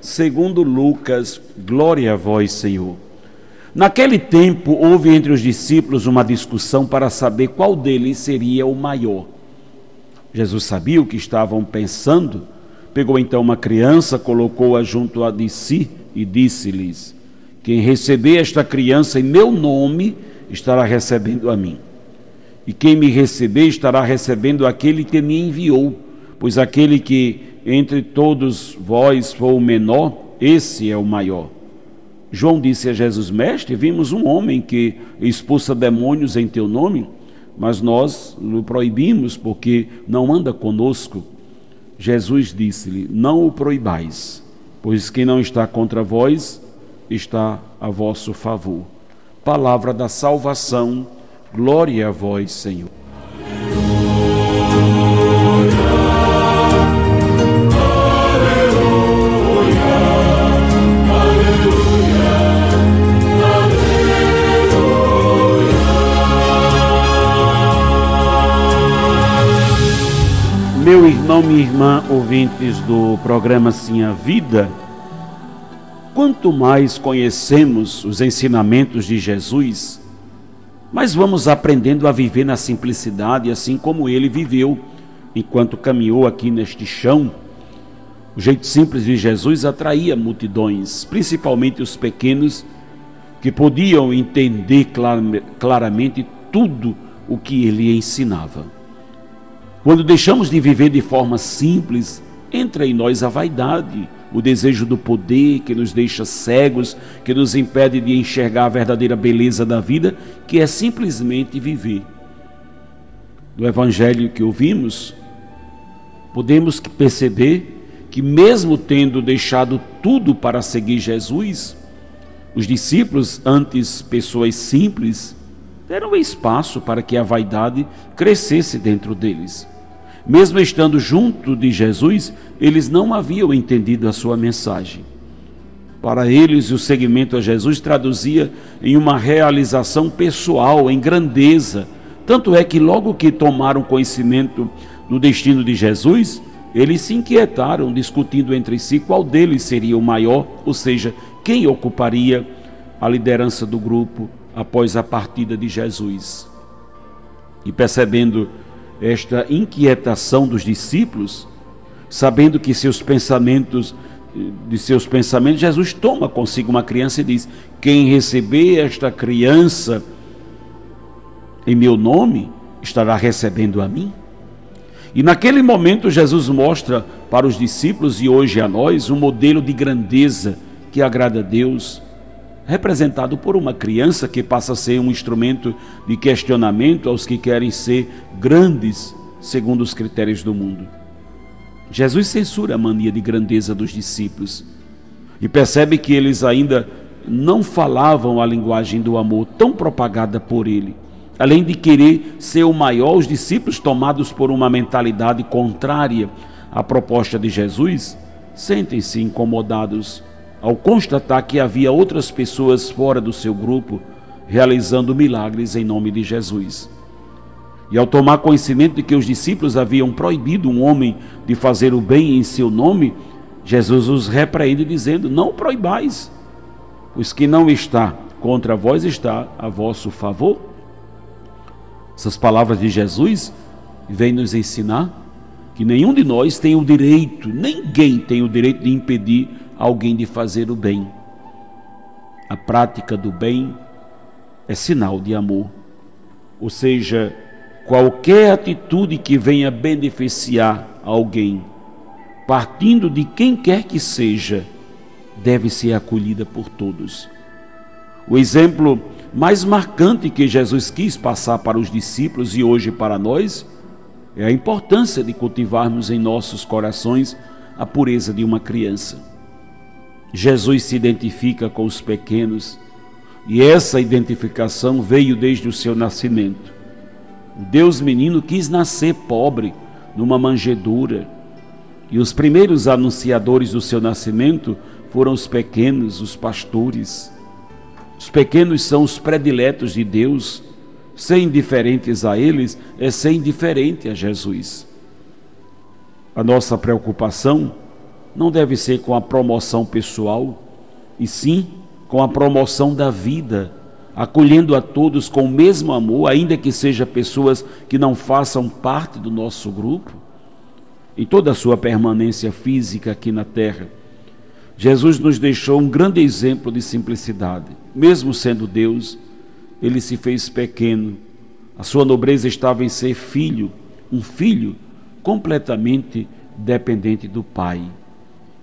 segundo Lucas. Glória a vós, Senhor. Naquele tempo houve entre os discípulos uma discussão para saber qual deles seria o maior. Jesus sabia o que estavam pensando, pegou então uma criança, colocou-a junto a de si e disse-lhes: Quem receber esta criança em meu nome, estará recebendo a mim. E quem me receber estará recebendo aquele que me enviou, pois aquele que entre todos vós for o menor, esse é o maior. João disse a Jesus: Mestre, vimos um homem que expulsa demônios em teu nome, mas nós o proibimos porque não anda conosco. Jesus disse-lhe: Não o proibais, pois quem não está contra vós está a vosso favor palavra da salvação. Glória a vós, Senhor. Irmão, minha irmã, ouvintes do programa Sim a Vida, Quanto mais conhecemos os ensinamentos de Jesus, mais vamos aprendendo a viver na simplicidade, assim como ele viveu enquanto caminhou aqui neste chão. O jeito simples de Jesus atraía multidões, principalmente os pequenos, que podiam entender claramente tudo o que ele ensinava. Quando deixamos de viver de forma simples, entra em nós a vaidade o desejo do poder que nos deixa cegos, que nos impede de enxergar a verdadeira beleza da vida, que é simplesmente viver. Do evangelho que ouvimos, podemos perceber que, mesmo tendo deixado tudo para seguir Jesus, os discípulos, antes pessoas simples, deram espaço para que a vaidade crescesse dentro deles. Mesmo estando junto de Jesus, eles não haviam entendido a sua mensagem. Para eles, o seguimento a Jesus traduzia em uma realização pessoal, em grandeza. Tanto é que, logo que tomaram conhecimento do destino de Jesus, eles se inquietaram, discutindo entre si qual deles seria o maior, ou seja, quem ocuparia a liderança do grupo após a partida de Jesus. E percebendo esta inquietação dos discípulos, sabendo que seus pensamentos de seus pensamentos, Jesus toma consigo uma criança e diz: Quem receber esta criança em meu nome, estará recebendo a mim. E naquele momento, Jesus mostra para os discípulos e hoje a nós um modelo de grandeza que agrada a Deus, representado por uma criança que passa a ser um instrumento de questionamento aos que querem ser grandes segundo os critérios do mundo. Jesus censura a mania de grandeza dos discípulos e percebe que eles ainda não falavam a linguagem do amor tão propagada por ele. Além de querer ser o maior, os discípulos, tomados por uma mentalidade contrária à proposta de Jesus, sentem-se incomodados ao constatar que havia outras pessoas fora do seu grupo realizando milagres em nome de Jesus. E ao tomar conhecimento de que os discípulos haviam proibido um homem de fazer o bem em seu nome, Jesus os repreende, dizendo: Não proibais, pois que não está contra vós está a vosso favor. Essas palavras de Jesus vêm nos ensinar que nenhum de nós tem o direito, ninguém tem o direito de impedir alguém de fazer o bem. A prática do bem é sinal de amor. Ou seja, qualquer atitude que venha beneficiar alguém, partindo de quem quer que seja, deve ser acolhida por todos. O exemplo mais marcante que Jesus quis passar para os discípulos e hoje para nós é a importância de cultivarmos em nossos corações a pureza de uma criança. Jesus se identifica com os pequenos e essa identificação veio desde o seu nascimento. O Deus menino quis nascer pobre numa manjedoura e os primeiros anunciadores do seu nascimento foram os pequenos, os pastores. Os pequenos são os prediletos de Deus. Ser indiferentes a eles é ser indiferente a Jesus. A nossa preocupação não deve ser com a promoção pessoal, e sim com a promoção da vida, acolhendo a todos com o mesmo amor, ainda que sejam pessoas que não façam parte do nosso grupo, em toda a sua permanência física aqui na terra. Jesus nos deixou um grande exemplo de simplicidade. Mesmo sendo Deus, ele se fez pequeno. A sua nobreza estava em ser filho, um filho completamente dependente do Pai.